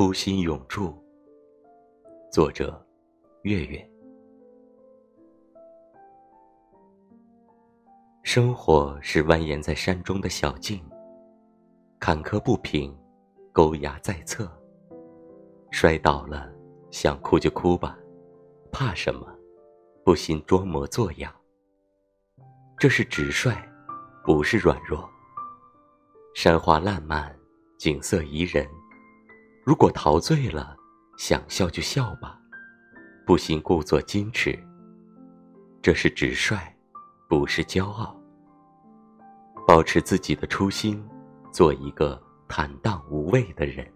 初心永驻。作者：月月。生活是蜿蜒在山中的小径，坎坷不平，沟崖在侧。摔倒了，想哭就哭吧，怕什么？不信装模作样。这是直率，不是软弱。山花烂漫，景色宜人。如果陶醉了，想笑就笑吧，不行故作矜持。这是直率，不是骄傲。保持自己的初心，做一个坦荡无畏的人。